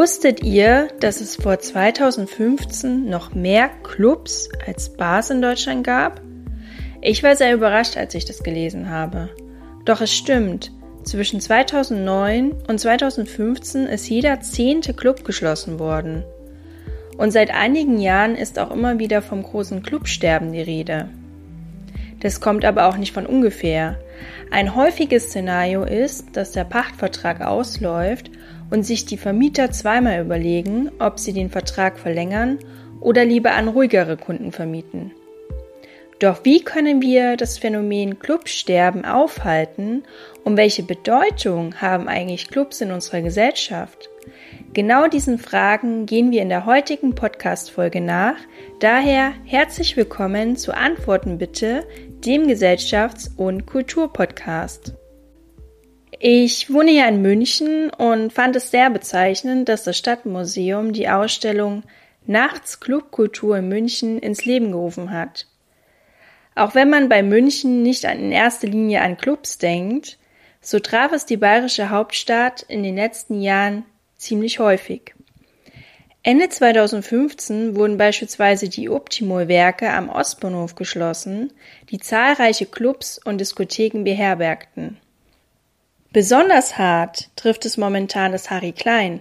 Wusstet ihr, dass es vor 2015 noch mehr Clubs als Bars in Deutschland gab? Ich war sehr überrascht, als ich das gelesen habe. Doch es stimmt, zwischen 2009 und 2015 ist jeder zehnte Club geschlossen worden. Und seit einigen Jahren ist auch immer wieder vom großen Clubsterben die Rede. Das kommt aber auch nicht von ungefähr. Ein häufiges Szenario ist, dass der Pachtvertrag ausläuft und sich die Vermieter zweimal überlegen, ob sie den Vertrag verlängern oder lieber an ruhigere Kunden vermieten. Doch wie können wir das Phänomen Clubsterben aufhalten und welche Bedeutung haben eigentlich Clubs in unserer Gesellschaft? Genau diesen Fragen gehen wir in der heutigen Podcast-Folge nach. Daher herzlich willkommen zu Antworten bitte, dem Gesellschafts- und Kulturpodcast. Ich wohne ja in München und fand es sehr bezeichnend, dass das Stadtmuseum die Ausstellung Nachts Clubkultur in München ins Leben gerufen hat. Auch wenn man bei München nicht in erster Linie an Clubs denkt, so traf es die bayerische Hauptstadt in den letzten Jahren ziemlich häufig. Ende 2015 wurden beispielsweise die Optimol-Werke am Ostbahnhof geschlossen, die zahlreiche Clubs und Diskotheken beherbergten. Besonders hart trifft es momentan das Harry Klein.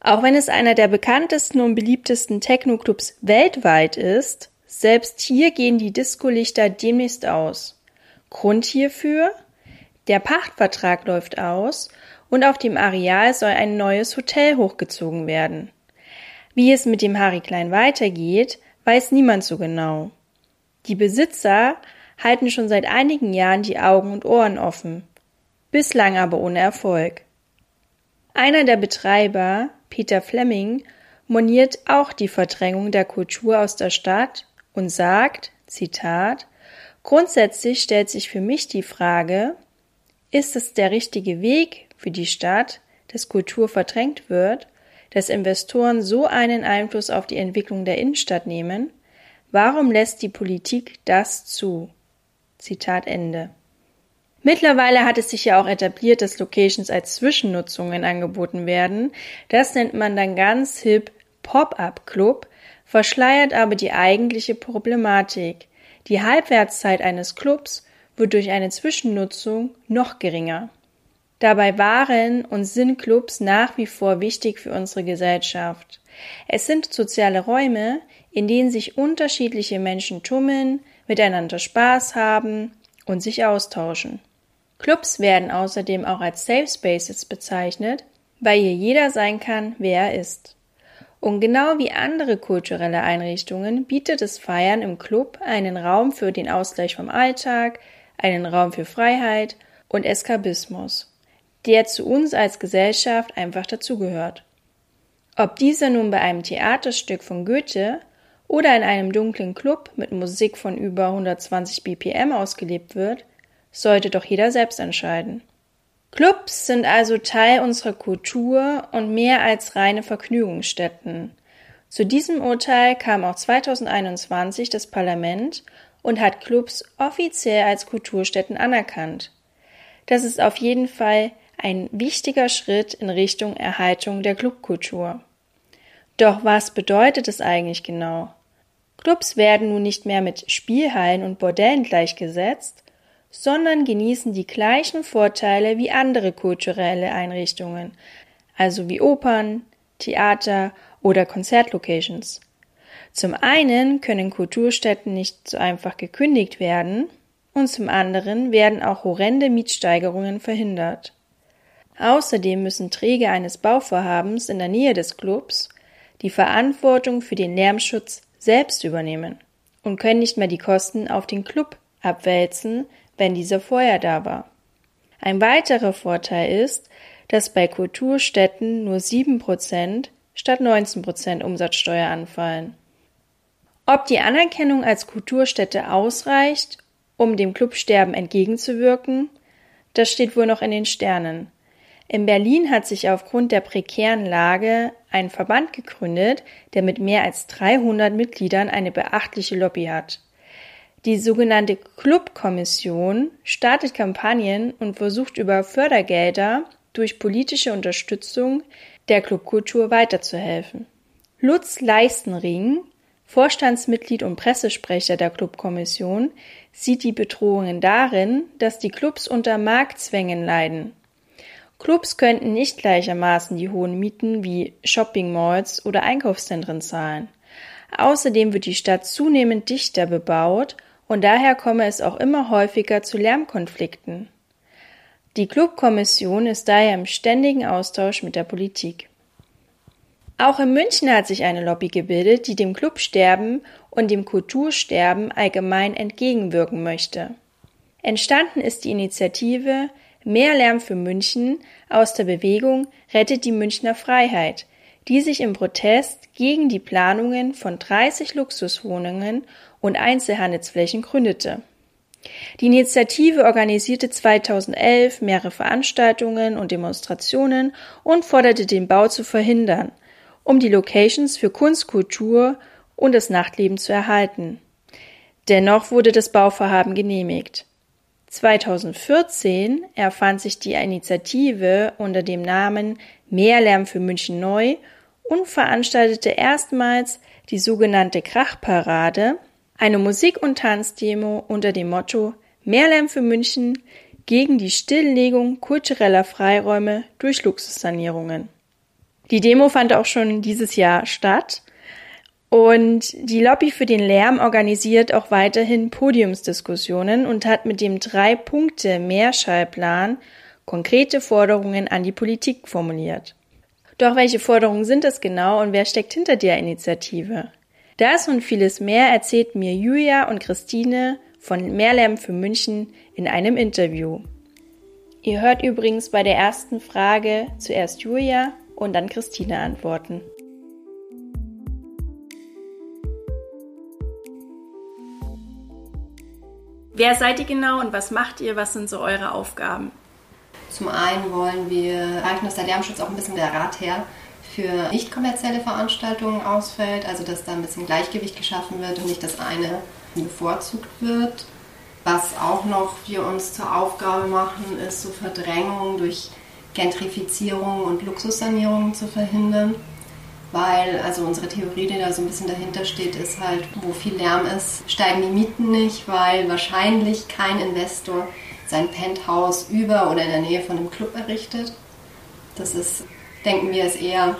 Auch wenn es einer der bekanntesten und beliebtesten Techno-Clubs weltweit ist, selbst hier gehen die Discolichter demnächst aus. Grund hierfür? Der Pachtvertrag läuft aus und auf dem Areal soll ein neues Hotel hochgezogen werden. Wie es mit dem Harry Klein weitergeht, weiß niemand so genau. Die Besitzer halten schon seit einigen Jahren die Augen und Ohren offen, bislang aber ohne Erfolg. Einer der Betreiber, Peter Fleming, moniert auch die Verdrängung der Kultur aus der Stadt und sagt, Zitat, Grundsätzlich stellt sich für mich die Frage, ist es der richtige Weg für die Stadt, dass Kultur verdrängt wird, dass Investoren so einen Einfluss auf die Entwicklung der Innenstadt nehmen? Warum lässt die Politik das zu? Zitat Ende. Mittlerweile hat es sich ja auch etabliert, dass Locations als Zwischennutzungen angeboten werden. Das nennt man dann ganz hip Pop-up-Club, verschleiert aber die eigentliche Problematik. Die Halbwertszeit eines Clubs wird durch eine Zwischennutzung noch geringer. Dabei waren und sind Clubs nach wie vor wichtig für unsere Gesellschaft. Es sind soziale Räume, in denen sich unterschiedliche Menschen tummeln, miteinander Spaß haben und sich austauschen. Clubs werden außerdem auch als Safe Spaces bezeichnet, weil hier jeder sein kann, wer er ist. Und genau wie andere kulturelle Einrichtungen bietet das Feiern im Club einen Raum für den Ausgleich vom Alltag, einen Raum für Freiheit und Eskabismus, der zu uns als Gesellschaft einfach dazugehört. Ob dieser nun bei einem Theaterstück von Goethe oder in einem dunklen Club mit Musik von über 120 BPM ausgelebt wird, sollte doch jeder selbst entscheiden. Clubs sind also Teil unserer Kultur und mehr als reine Vergnügungsstätten. Zu diesem Urteil kam auch 2021 das Parlament und hat Clubs offiziell als Kulturstätten anerkannt. Das ist auf jeden Fall ein wichtiger Schritt in Richtung Erhaltung der Clubkultur. Doch was bedeutet es eigentlich genau? Clubs werden nun nicht mehr mit Spielhallen und Bordellen gleichgesetzt, sondern genießen die gleichen Vorteile wie andere kulturelle Einrichtungen, also wie Opern, Theater oder Konzertlocations. Zum einen können Kulturstätten nicht so einfach gekündigt werden und zum anderen werden auch horrende Mietsteigerungen verhindert. Außerdem müssen Träger eines Bauvorhabens in der Nähe des Clubs die Verantwortung für den Lärmschutz selbst übernehmen und können nicht mehr die Kosten auf den Club abwälzen, wenn dieser vorher da war. Ein weiterer Vorteil ist, dass bei Kulturstätten nur 7% statt 19% Umsatzsteuer anfallen. Ob die Anerkennung als Kulturstätte ausreicht, um dem Clubsterben entgegenzuwirken, das steht wohl noch in den Sternen. In Berlin hat sich aufgrund der prekären Lage ein Verband gegründet, der mit mehr als 300 Mitgliedern eine beachtliche Lobby hat. Die sogenannte Clubkommission startet Kampagnen und versucht über Fördergelder durch politische Unterstützung der Clubkultur weiterzuhelfen. Lutz Leistenring, Vorstandsmitglied und Pressesprecher der Clubkommission, sieht die Bedrohungen darin, dass die Clubs unter Marktzwängen leiden. Clubs könnten nicht gleichermaßen die hohen Mieten wie Shopping Malls oder Einkaufszentren zahlen. Außerdem wird die Stadt zunehmend dichter bebaut und daher komme es auch immer häufiger zu Lärmkonflikten. Die Clubkommission ist daher im ständigen Austausch mit der Politik. Auch in München hat sich eine Lobby gebildet, die dem Clubsterben und dem Kultursterben allgemein entgegenwirken möchte. Entstanden ist die Initiative Mehr Lärm für München aus der Bewegung Rettet die Münchner Freiheit, die sich im Protest gegen die Planungen von 30 Luxuswohnungen und Einzelhandelsflächen gründete. Die Initiative organisierte 2011 mehrere Veranstaltungen und Demonstrationen und forderte den Bau zu verhindern, um die Locations für Kunst, Kultur und das Nachtleben zu erhalten. Dennoch wurde das Bauvorhaben genehmigt. 2014 erfand sich die Initiative unter dem Namen Mehr Lärm für München neu und veranstaltete erstmals die sogenannte Krachparade, eine Musik- und Tanzdemo unter dem Motto Mehr Lärm für München gegen die Stilllegung kultureller Freiräume durch Luxussanierungen. Die Demo fand auch schon dieses Jahr statt und die Lobby für den Lärm organisiert auch weiterhin Podiumsdiskussionen und hat mit dem Drei-Punkte-Mehrschallplan konkrete Forderungen an die Politik formuliert. Doch welche Forderungen sind es genau und wer steckt hinter der Initiative? Das und vieles mehr erzählt mir Julia und Christine von Mehrlärm für München in einem Interview. Ihr hört übrigens bei der ersten Frage zuerst Julia und dann Christine antworten. Wer seid ihr genau und was macht ihr? Was sind so eure Aufgaben? Zum einen wollen wir erreichen, dass der Lärmschutz auch ein bisschen der Rather für nicht kommerzielle Veranstaltungen ausfällt, also dass da ein bisschen Gleichgewicht geschaffen wird und nicht das eine bevorzugt wird. Was auch noch wir uns zur Aufgabe machen, ist so Verdrängung durch Gentrifizierung und Luxussanierung zu verhindern weil also unsere Theorie, die da so ein bisschen dahinter steht, ist halt, wo viel Lärm ist, steigen die Mieten nicht, weil wahrscheinlich kein Investor sein Penthouse über oder in der Nähe von einem Club errichtet. Das ist, denken wir, ist eher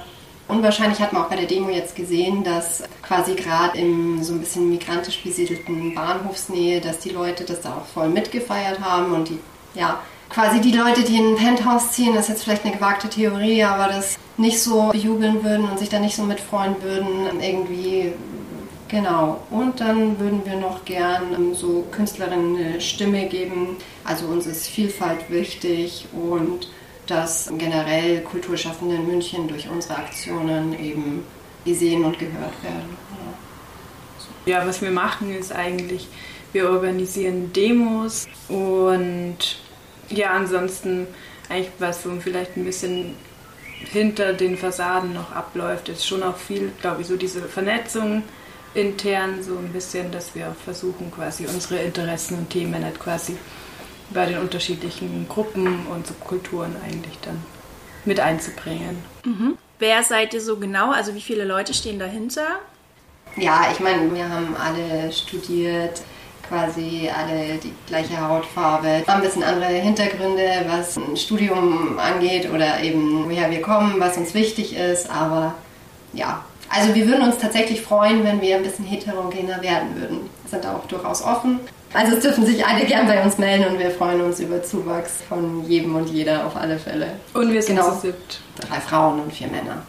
unwahrscheinlich. Hat man auch bei der Demo jetzt gesehen, dass quasi gerade im so ein bisschen migrantisch besiedelten Bahnhofsnähe, dass die Leute das da auch voll mitgefeiert haben und die, ja, quasi die Leute, die in ein Penthouse ziehen, das ist jetzt vielleicht eine gewagte Theorie, aber das nicht so bejubeln würden und sich da nicht so mitfreuen würden, irgendwie Genau, und dann würden wir noch gern so Künstlerinnen eine Stimme geben. Also uns ist Vielfalt wichtig und dass generell Kulturschaffende in München durch unsere Aktionen eben gesehen und gehört werden. Ja, was wir machen ist eigentlich, wir organisieren Demos und ja, ansonsten eigentlich was so vielleicht ein bisschen hinter den Fassaden noch abläuft, ist schon auch viel, glaube ich, so diese Vernetzung intern, so ein bisschen, dass wir versuchen, quasi unsere Interessen und Themen nicht quasi bei den unterschiedlichen Gruppen und Subkulturen eigentlich dann mit einzubringen. Mhm. Wer seid ihr so genau? Also wie viele Leute stehen dahinter? Ja, ich meine, wir haben alle studiert, quasi alle die gleiche Hautfarbe, haben ein bisschen andere Hintergründe, was ein Studium angeht oder eben woher wir kommen, was uns wichtig ist. Aber ja, also wir würden uns tatsächlich freuen, wenn wir ein bisschen heterogener werden würden. Wir sind auch durchaus offen. Also es dürfen sich alle gern bei uns melden und wir freuen uns über Zuwachs von jedem und jeder auf alle Fälle. Und wir sind genau. zu siebt. Drei Frauen und vier Männer.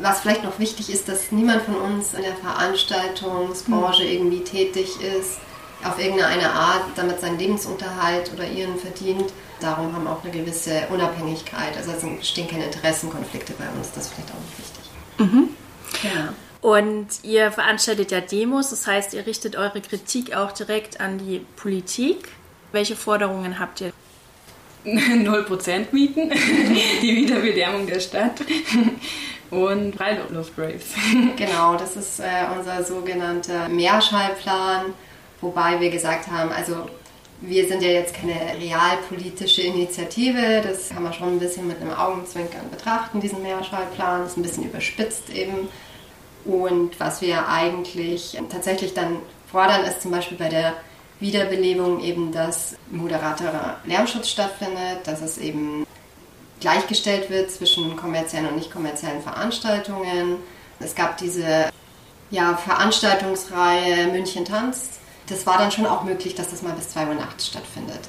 Was vielleicht noch wichtig ist, dass niemand von uns in der Veranstaltungsbranche hm. irgendwie tätig ist auf irgendeine Art damit seinen Lebensunterhalt oder ihren verdient. Darum haben auch eine gewisse Unabhängigkeit. Also es bestehen keine Interessenkonflikte bei uns. Das ist vielleicht auch nicht wichtig. Mhm. Ja. Und ihr veranstaltet ja Demos, das heißt, ihr richtet eure Kritik auch direkt an die Politik. Welche Forderungen habt ihr? 0% Mieten, die Wiederbedärmung der Stadt und Freiluftbraves. Genau, das ist äh, unser sogenannter Mehrschallplan Wobei wir gesagt haben, also wir sind ja jetzt keine realpolitische Initiative, das kann man schon ein bisschen mit einem Augenzwinkern betrachten, diesen Mehrschallplan, das ist ein bisschen überspitzt eben. Und was wir eigentlich tatsächlich dann fordern, ist zum Beispiel bei der Wiederbelebung eben, dass moderater Lärmschutz stattfindet, dass es eben gleichgestellt wird zwischen kommerziellen und nicht kommerziellen Veranstaltungen. Es gab diese ja, Veranstaltungsreihe München tanzt. Das war dann schon auch möglich, dass das mal bis 2 Uhr nachts stattfindet.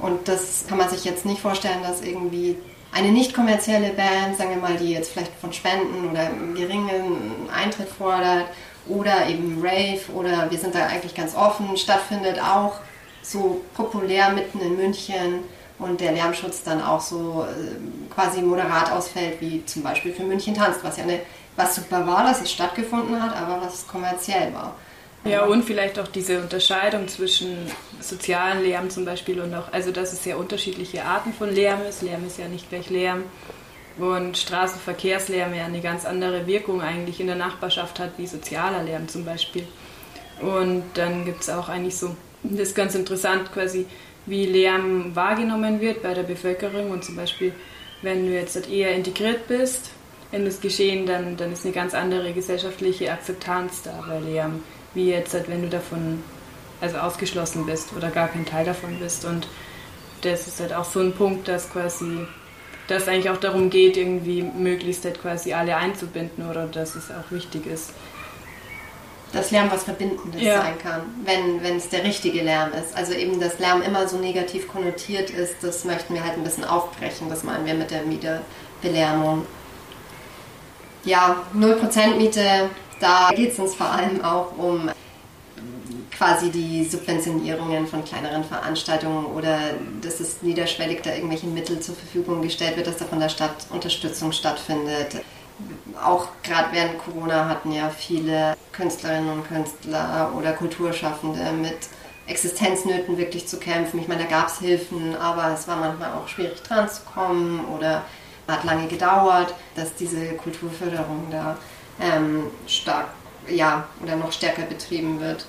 Und das kann man sich jetzt nicht vorstellen, dass irgendwie eine nicht kommerzielle Band, sagen wir mal, die jetzt vielleicht von Spenden oder geringen Eintritt fordert oder eben Rave oder wir sind da eigentlich ganz offen, stattfindet auch so populär mitten in München und der Lärmschutz dann auch so äh, quasi moderat ausfällt, wie zum Beispiel für München tanzt, was ja eine, was super war, dass es stattgefunden hat, aber was kommerziell war. Ja, und vielleicht auch diese Unterscheidung zwischen sozialen Lärm zum Beispiel und auch, also dass es sehr unterschiedliche Arten von Lärm ist. Lärm ist ja nicht gleich Lärm. Und Straßenverkehrslärm ja eine ganz andere Wirkung eigentlich in der Nachbarschaft hat, wie sozialer Lärm zum Beispiel. Und dann gibt es auch eigentlich so, das ist ganz interessant quasi, wie Lärm wahrgenommen wird bei der Bevölkerung. Und zum Beispiel, wenn du jetzt eher integriert bist in das Geschehen, dann, dann ist eine ganz andere gesellschaftliche Akzeptanz da bei Lärm wie jetzt, halt, wenn du davon also ausgeschlossen bist oder gar kein Teil davon bist. Und das ist halt auch so ein Punkt, dass quasi, dass eigentlich auch darum geht, irgendwie möglichst halt quasi alle einzubinden oder dass es auch wichtig ist. Dass Lärm was Verbindendes ja. sein kann, wenn, wenn es der richtige Lärm ist. Also eben, dass Lärm immer so negativ konnotiert ist, das möchten wir halt ein bisschen aufbrechen. Das meinen wir mit der Mietebelärmung. Ja, 0% Miete da geht es uns vor allem auch um quasi die Subventionierungen von kleineren Veranstaltungen oder dass es niederschwellig da irgendwelche Mittel zur Verfügung gestellt wird, dass da von der Stadt Unterstützung stattfindet. Auch gerade während Corona hatten ja viele Künstlerinnen und Künstler oder Kulturschaffende mit Existenznöten wirklich zu kämpfen. Ich meine, da gab es Hilfen, aber es war manchmal auch schwierig dran zu kommen oder hat lange gedauert, dass diese Kulturförderung da ähm, stark, ja, oder noch stärker betrieben wird.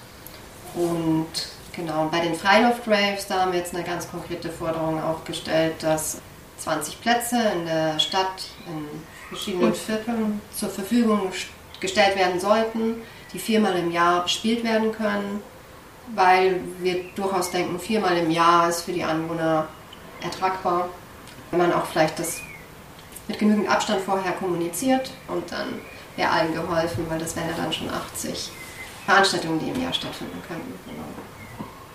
Und genau, bei den Freiluft-Raves, da haben wir jetzt eine ganz konkrete Forderung aufgestellt, dass 20 Plätze in der Stadt in verschiedenen Vierteln zur Verfügung gestellt werden sollten, die viermal im Jahr bespielt werden können, weil wir durchaus denken, viermal im Jahr ist für die Anwohner ertragbar. Wenn man auch vielleicht das mit genügend Abstand vorher kommuniziert und dann wäre allen geholfen, weil das wären ja dann schon 80 Veranstaltungen, die im Jahr stattfinden könnten. Genau.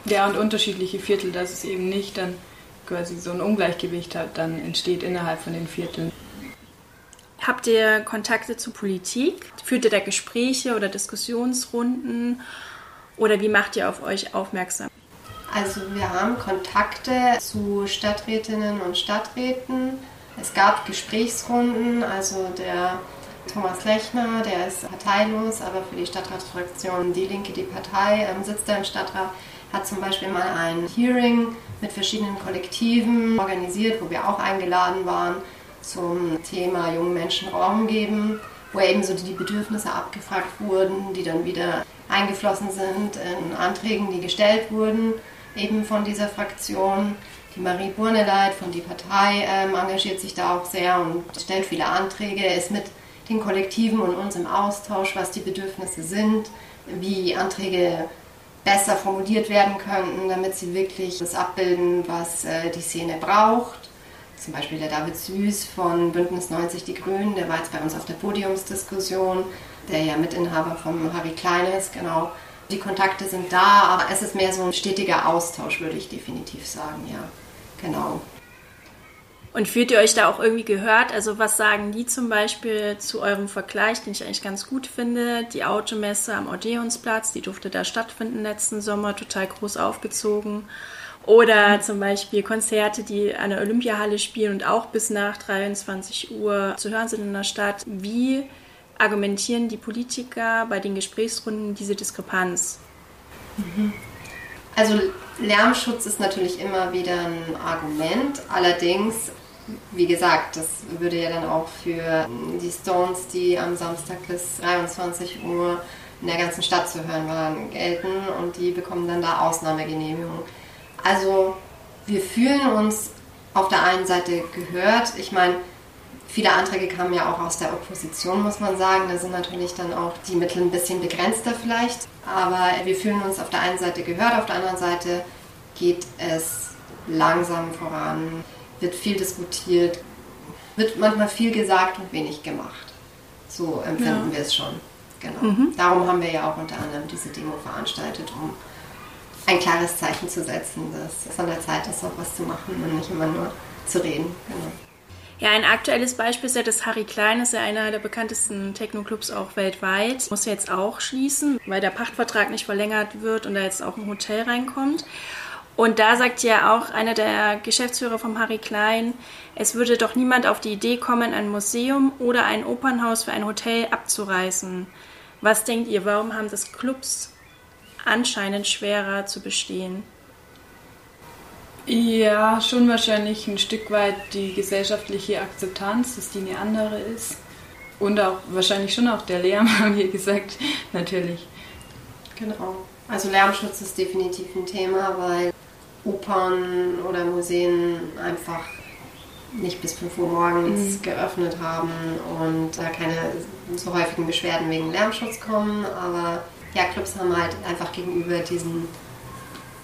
Ja, und unterschiedliche Viertel, dass es eben nicht dann quasi so ein Ungleichgewicht hat, dann entsteht innerhalb von den Vierteln. Habt ihr Kontakte zur Politik? Führt ihr da Gespräche oder Diskussionsrunden? Oder wie macht ihr auf euch aufmerksam? Also wir haben Kontakte zu Stadträtinnen und Stadträten. Es gab Gesprächsrunden, also der Thomas Lechner, der ist parteilos, aber für die Stadtratsfraktion Die Linke, die Partei, ähm, sitzt er im Stadtrat, hat zum Beispiel mal ein Hearing mit verschiedenen Kollektiven organisiert, wo wir auch eingeladen waren zum Thema jungen Menschen Raum geben, wo eben so die Bedürfnisse abgefragt wurden, die dann wieder eingeflossen sind in Anträgen, die gestellt wurden, eben von dieser Fraktion. Die Marie Burneleit von die Partei ähm, engagiert sich da auch sehr und stellt viele Anträge, ist mit den Kollektiven und uns im Austausch, was die Bedürfnisse sind, wie Anträge besser formuliert werden könnten, damit sie wirklich das abbilden, was äh, die Szene braucht. Zum Beispiel der David Süß von Bündnis 90 Die Grünen, der war jetzt bei uns auf der Podiumsdiskussion, der ja Mitinhaber vom Harry Klein ist, genau. Die Kontakte sind da, aber es ist mehr so ein stetiger Austausch, würde ich definitiv sagen, ja. Genau. Und fühlt ihr euch da auch irgendwie gehört? Also was sagen die zum Beispiel zu eurem Vergleich, den ich eigentlich ganz gut finde? Die Automesse am Odeonsplatz, die durfte da stattfinden letzten Sommer, total groß aufgezogen. Oder zum Beispiel Konzerte, die an der Olympiahalle spielen und auch bis nach 23 Uhr zu hören sind in der Stadt. Wie argumentieren die Politiker bei den Gesprächsrunden diese Diskrepanz? Mhm. Also Lärmschutz ist natürlich immer wieder ein Argument. Allerdings wie gesagt, das würde ja dann auch für die Stones, die am Samstag bis 23 Uhr in der ganzen Stadt zu hören waren, gelten und die bekommen dann da Ausnahmegenehmigung. Also wir fühlen uns auf der einen Seite gehört. Ich meine, viele Anträge kamen ja auch aus der Opposition, muss man sagen. Da sind natürlich dann auch die Mittel ein bisschen begrenzter vielleicht. Aber wir fühlen uns auf der einen Seite gehört, auf der anderen Seite geht es langsam voran, wird viel diskutiert, wird manchmal viel gesagt und wenig gemacht. So empfinden ja. wir es schon. Genau. Mhm. Darum haben wir ja auch unter anderem diese Demo veranstaltet, um ein klares Zeichen zu setzen, dass es an der Zeit ist, auch was zu machen und nicht immer nur zu reden. Genau. Ja, ein aktuelles Beispiel ist ja das Harry Klein, ist ja einer der bekanntesten Techno-Clubs auch weltweit. Muss jetzt auch schließen, weil der Pachtvertrag nicht verlängert wird und da jetzt auch ein Hotel reinkommt. Und da sagt ja auch einer der Geschäftsführer vom Harry Klein, es würde doch niemand auf die Idee kommen, ein Museum oder ein Opernhaus für ein Hotel abzureißen. Was denkt ihr, warum haben das Clubs anscheinend schwerer zu bestehen? Ja, schon wahrscheinlich ein Stück weit die gesellschaftliche Akzeptanz, dass die eine andere ist. Und auch wahrscheinlich schon auch der Lärm, haben wir gesagt, natürlich. Genau. Also Lärmschutz ist definitiv ein Thema, weil Opern oder Museen einfach nicht bis 5 Uhr morgens mhm. geöffnet haben und da keine so häufigen Beschwerden wegen Lärmschutz kommen. Aber ja, Clubs haben halt einfach gegenüber diesen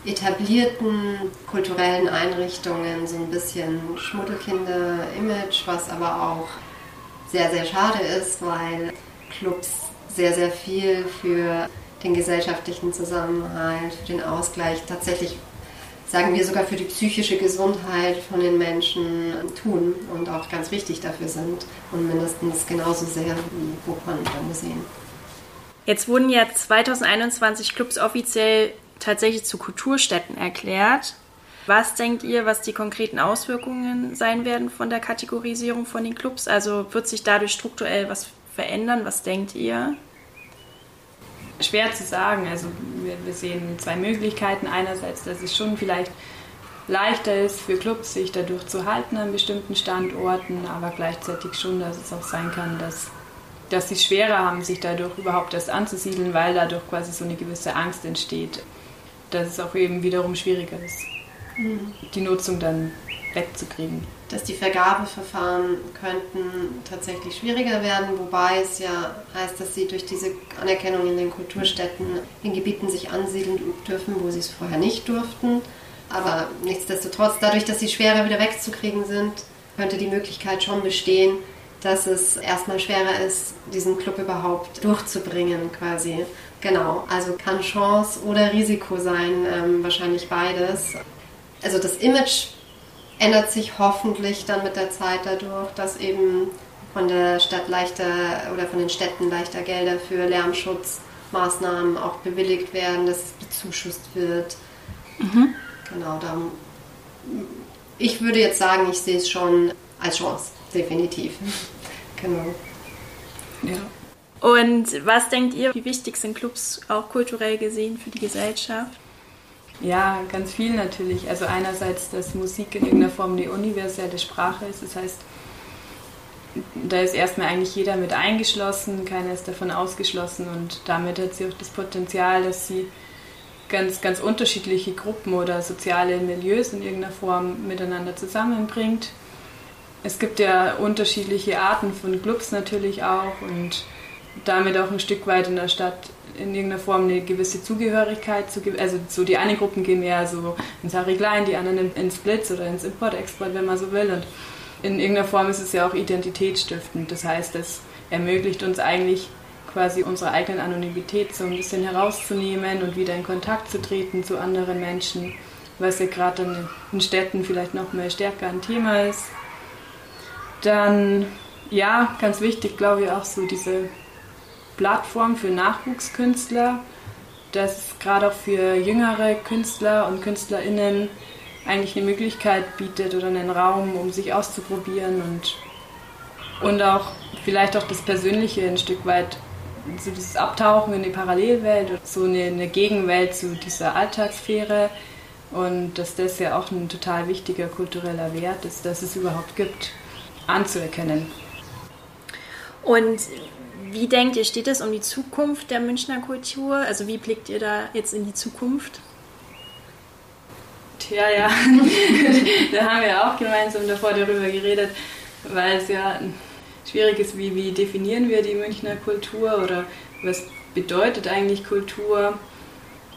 etablierten kulturellen Einrichtungen so ein bisschen Schmuddelkinder-Image, was aber auch sehr, sehr schade ist, weil Clubs sehr, sehr viel für den gesellschaftlichen Zusammenhalt, für den Ausgleich tatsächlich sagen wir sogar für die psychische Gesundheit von den Menschen tun und auch ganz wichtig dafür sind und mindestens genauso sehr wie Opern oder Museen. Jetzt wurden ja 2021 Clubs offiziell tatsächlich zu Kulturstätten erklärt. Was denkt ihr, was die konkreten Auswirkungen sein werden von der Kategorisierung von den Clubs? Also wird sich dadurch strukturell was verändern? Was denkt ihr? schwer zu sagen. Also wir, wir, sehen zwei Möglichkeiten. Einerseits, dass es schon vielleicht leichter ist für Clubs, sich dadurch zu halten an bestimmten Standorten, aber gleichzeitig schon, dass es auch sein kann, dass, dass sie schwerer haben, sich dadurch überhaupt erst anzusiedeln, weil dadurch quasi so eine gewisse Angst entsteht, dass es auch eben wiederum schwieriger ist, mhm. die Nutzung dann wegzukriegen dass die Vergabeverfahren könnten tatsächlich schwieriger werden, wobei es ja heißt, dass sie durch diese Anerkennung in den Kulturstätten in Gebieten sich ansiedeln dürfen, wo sie es vorher nicht durften. Aber nichtsdestotrotz, dadurch, dass sie schwerer wieder wegzukriegen sind, könnte die Möglichkeit schon bestehen, dass es erstmal schwerer ist, diesen Club überhaupt durchzubringen quasi. Genau, also kann Chance oder Risiko sein, ähm, wahrscheinlich beides. Also das Image ändert sich hoffentlich dann mit der Zeit dadurch, dass eben von der Stadt leichter oder von den Städten leichter Gelder für Lärmschutzmaßnahmen auch bewilligt werden, dass es bezuschusst wird. Mhm. Genau, dann, ich würde jetzt sagen, ich sehe es schon als Chance, definitiv. genau. Ja. Und was denkt ihr, wie wichtig sind Clubs auch kulturell gesehen für die Gesellschaft? Ja, ganz viel natürlich. Also einerseits, dass Musik in irgendeiner Form eine universelle Sprache ist. Das heißt, da ist erstmal eigentlich jeder mit eingeschlossen, keiner ist davon ausgeschlossen und damit hat sie auch das Potenzial, dass sie ganz, ganz unterschiedliche Gruppen oder soziale Milieus in irgendeiner Form miteinander zusammenbringt. Es gibt ja unterschiedliche Arten von Clubs natürlich auch und damit auch ein Stück weit in der Stadt in irgendeiner Form eine gewisse Zugehörigkeit zu also so die einen Gruppen gehen mehr so ins Harry Klein, die anderen ins Blitz oder ins Import-Export, wenn man so will. Und in irgendeiner Form ist es ja auch identitätsstiftend. Das heißt, es ermöglicht uns eigentlich quasi unsere eigenen Anonymität so ein bisschen herauszunehmen und wieder in Kontakt zu treten zu anderen Menschen, was ja gerade in Städten vielleicht noch mehr stärker ein Thema ist. Dann, ja, ganz wichtig, glaube ich, auch so diese Plattform für Nachwuchskünstler, das gerade auch für jüngere Künstler und KünstlerInnen eigentlich eine Möglichkeit bietet oder einen Raum, um sich auszuprobieren und, und auch vielleicht auch das Persönliche ein Stück weit, so dieses Abtauchen in die Parallelwelt, so eine, eine Gegenwelt zu dieser Alltagssphäre und dass das ja auch ein total wichtiger kultureller Wert ist, dass es überhaupt gibt, anzuerkennen. Und wie denkt ihr, steht es um die Zukunft der Münchner Kultur? Also wie blickt ihr da jetzt in die Zukunft? Ja, ja. da haben wir auch gemeinsam davor darüber geredet, weil es ja schwierig ist, wie, wie definieren wir die Münchner Kultur oder was bedeutet eigentlich Kultur.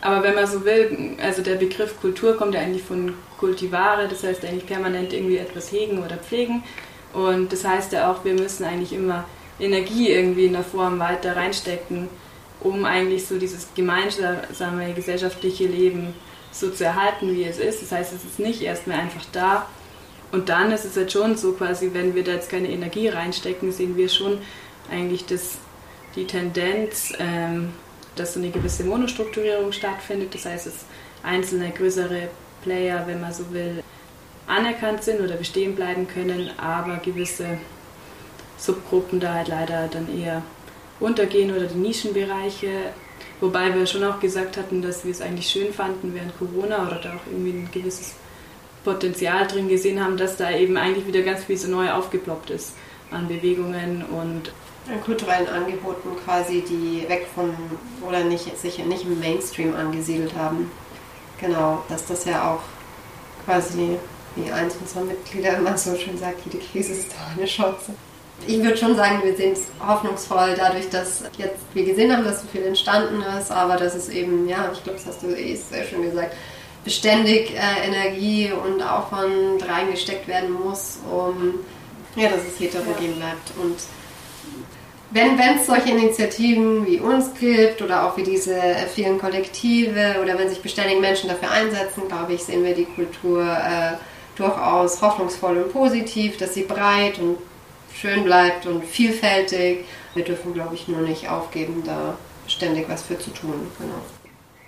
Aber wenn man so will, also der Begriff Kultur kommt ja eigentlich von Kultivare, das heißt eigentlich permanent irgendwie etwas hegen oder pflegen. Und das heißt ja auch, wir müssen eigentlich immer Energie irgendwie in der Form weiter reinstecken, um eigentlich so dieses gemeinsame gesellschaftliche Leben so zu erhalten, wie es ist. Das heißt, es ist nicht erst mehr einfach da. Und dann ist es halt schon so quasi, wenn wir da jetzt keine Energie reinstecken, sehen wir schon eigentlich das, die Tendenz, ähm, dass so eine gewisse Monostrukturierung stattfindet. Das heißt, dass einzelne größere Player, wenn man so will, anerkannt sind oder bestehen bleiben können, aber gewisse Subgruppen da halt leider dann eher untergehen oder die Nischenbereiche. Wobei wir schon auch gesagt hatten, dass wir es eigentlich schön fanden während Corona oder da auch irgendwie ein gewisses Potenzial drin gesehen haben, dass da eben eigentlich wieder ganz viel so neu aufgeploppt ist an Bewegungen und an kulturellen Angeboten quasi, die weg von oder nicht, sich nicht im Mainstream angesiedelt haben. Genau, dass das ja auch quasi, wie eins unserer Mitglieder immer so schön sagt, jede Krise ist doch eine Chance. Ich würde schon sagen, wir sehen es hoffnungsvoll dadurch, dass jetzt wir gesehen haben, dass so viel entstanden ist, aber dass es eben, ja, ich glaube, das hast du eh sehr schön gesagt, beständig äh, Energie und Aufwand reingesteckt werden muss, um ja, dass es heterogen bleibt. Und wenn es solche Initiativen wie uns gibt oder auch wie diese vielen Kollektive oder wenn sich beständig Menschen dafür einsetzen, glaube ich, sehen wir die Kultur äh, durchaus hoffnungsvoll und positiv, dass sie breit und schön bleibt und vielfältig. Wir dürfen, glaube ich, nur nicht aufgeben, da ständig was für zu tun. Genau.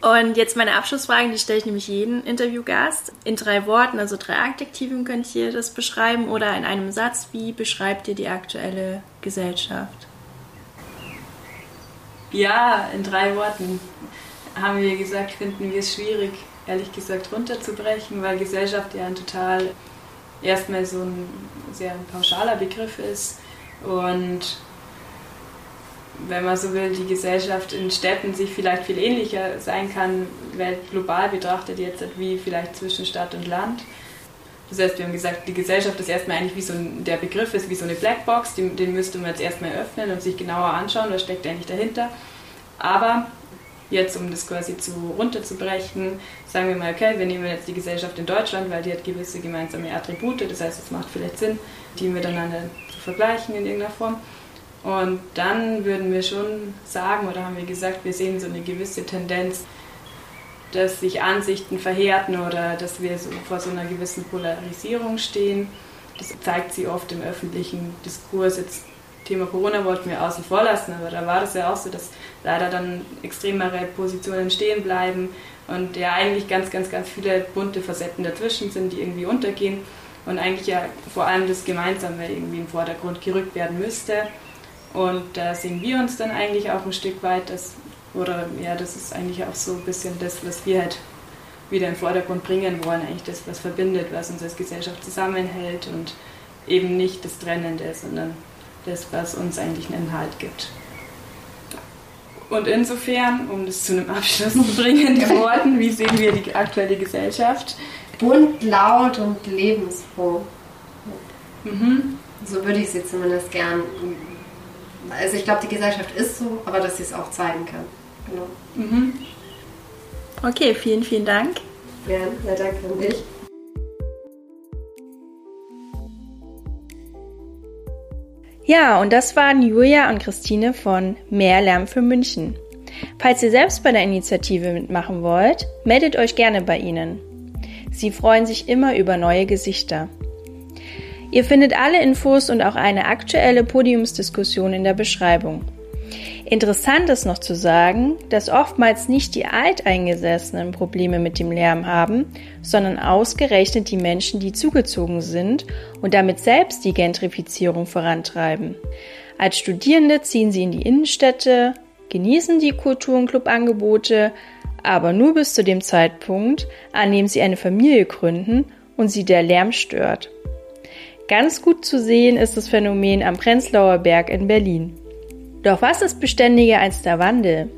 Und jetzt meine Abschlussfrage, die stelle ich nämlich jeden Interviewgast. In drei Worten, also drei Adjektiven könnt ihr das beschreiben oder in einem Satz, wie beschreibt ihr die aktuelle Gesellschaft? Ja, in drei Worten haben wir gesagt, finden wir es schwierig, ehrlich gesagt, runterzubrechen, weil Gesellschaft ja ein total erstmal so ein sehr pauschaler Begriff ist und wenn man so will, die Gesellschaft in Städten sich vielleicht viel ähnlicher sein kann, global betrachtet jetzt wie vielleicht zwischen Stadt und Land. Das heißt, wir haben gesagt, die Gesellschaft ist erstmal eigentlich wie so ein, der Begriff ist wie so eine Blackbox, den, den müsste man jetzt erstmal öffnen und sich genauer anschauen, was steckt eigentlich dahinter. Aber jetzt, um das quasi zu runterzubrechen, sagen wir mal, okay, wir nehmen jetzt die Gesellschaft in Deutschland, weil die hat gewisse gemeinsame Attribute, das heißt, es macht vielleicht Sinn, die miteinander zu vergleichen in irgendeiner Form. Und dann würden wir schon sagen, oder haben wir gesagt, wir sehen so eine gewisse Tendenz, dass sich Ansichten verhärten oder dass wir so vor so einer gewissen Polarisierung stehen. Das zeigt sie oft im öffentlichen Diskurs. Jetzt Thema Corona wollten wir außen vor lassen, aber da war das ja auch so, dass leider dann extremere Positionen stehen bleiben und ja eigentlich ganz, ganz, ganz viele bunte Facetten dazwischen sind, die irgendwie untergehen und eigentlich ja vor allem das Gemeinsame irgendwie im Vordergrund gerückt werden müsste. Und da sehen wir uns dann eigentlich auch ein Stück weit, dass oder ja, das ist eigentlich auch so ein bisschen das, was wir halt wieder in den Vordergrund bringen wollen, eigentlich das, was verbindet, was uns als Gesellschaft zusammenhält und eben nicht das Trennende, sondern das, was uns eigentlich einen Inhalt gibt. Und insofern, um das zu einem Abschluss zu bringen, in Worten, wie sehen wir die aktuelle Gesellschaft? Bunt, laut und lebensfroh. Mhm. So würde ich sie zumindest gern. Also ich glaube, die Gesellschaft ist so, aber dass sie es auch zeigen kann. Genau. Mhm. Okay, vielen, vielen Dank. Ja, ja danke an dich. Ja, und das waren Julia und Christine von Mehr Lärm für München. Falls ihr selbst bei der Initiative mitmachen wollt, meldet euch gerne bei ihnen. Sie freuen sich immer über neue Gesichter. Ihr findet alle Infos und auch eine aktuelle Podiumsdiskussion in der Beschreibung. Interessant ist noch zu sagen, dass oftmals nicht die Alteingesessenen Probleme mit dem Lärm haben, sondern ausgerechnet die Menschen, die zugezogen sind und damit selbst die Gentrifizierung vorantreiben. Als Studierende ziehen sie in die Innenstädte, genießen die Kultur- und Clubangebote, aber nur bis zu dem Zeitpunkt, an dem sie eine Familie gründen und sie der Lärm stört. Ganz gut zu sehen ist das Phänomen am Prenzlauer Berg in Berlin. Doch was ist beständiger als der Wandel?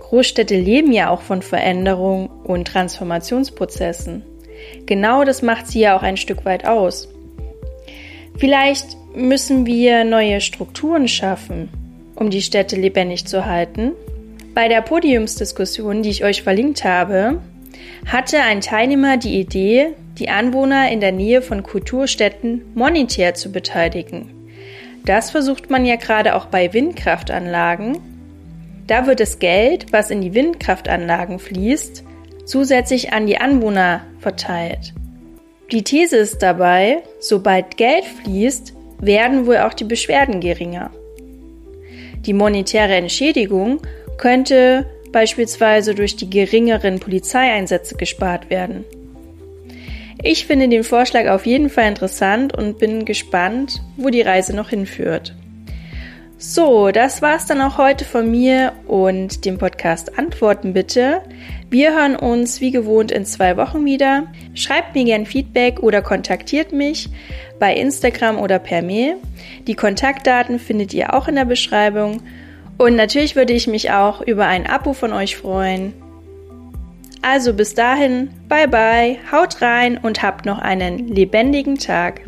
Großstädte leben ja auch von Veränderung und Transformationsprozessen. Genau das macht sie ja auch ein Stück weit aus. Vielleicht müssen wir neue Strukturen schaffen, um die Städte lebendig zu halten. Bei der Podiumsdiskussion, die ich euch verlinkt habe, hatte ein Teilnehmer die Idee, die Anwohner in der Nähe von Kulturstätten monetär zu beteiligen. Das versucht man ja gerade auch bei Windkraftanlagen. Da wird das Geld, was in die Windkraftanlagen fließt, zusätzlich an die Anwohner verteilt. Die These ist dabei, sobald Geld fließt, werden wohl auch die Beschwerden geringer. Die monetäre Entschädigung könnte beispielsweise durch die geringeren Polizeieinsätze gespart werden. Ich finde den Vorschlag auf jeden Fall interessant und bin gespannt, wo die Reise noch hinführt. So, das war's dann auch heute von mir und dem Podcast Antworten bitte. Wir hören uns wie gewohnt in zwei Wochen wieder. Schreibt mir gern Feedback oder kontaktiert mich bei Instagram oder per Mail. Die Kontaktdaten findet ihr auch in der Beschreibung. Und natürlich würde ich mich auch über ein Abo von euch freuen. Also bis dahin, bye bye, haut rein und habt noch einen lebendigen Tag.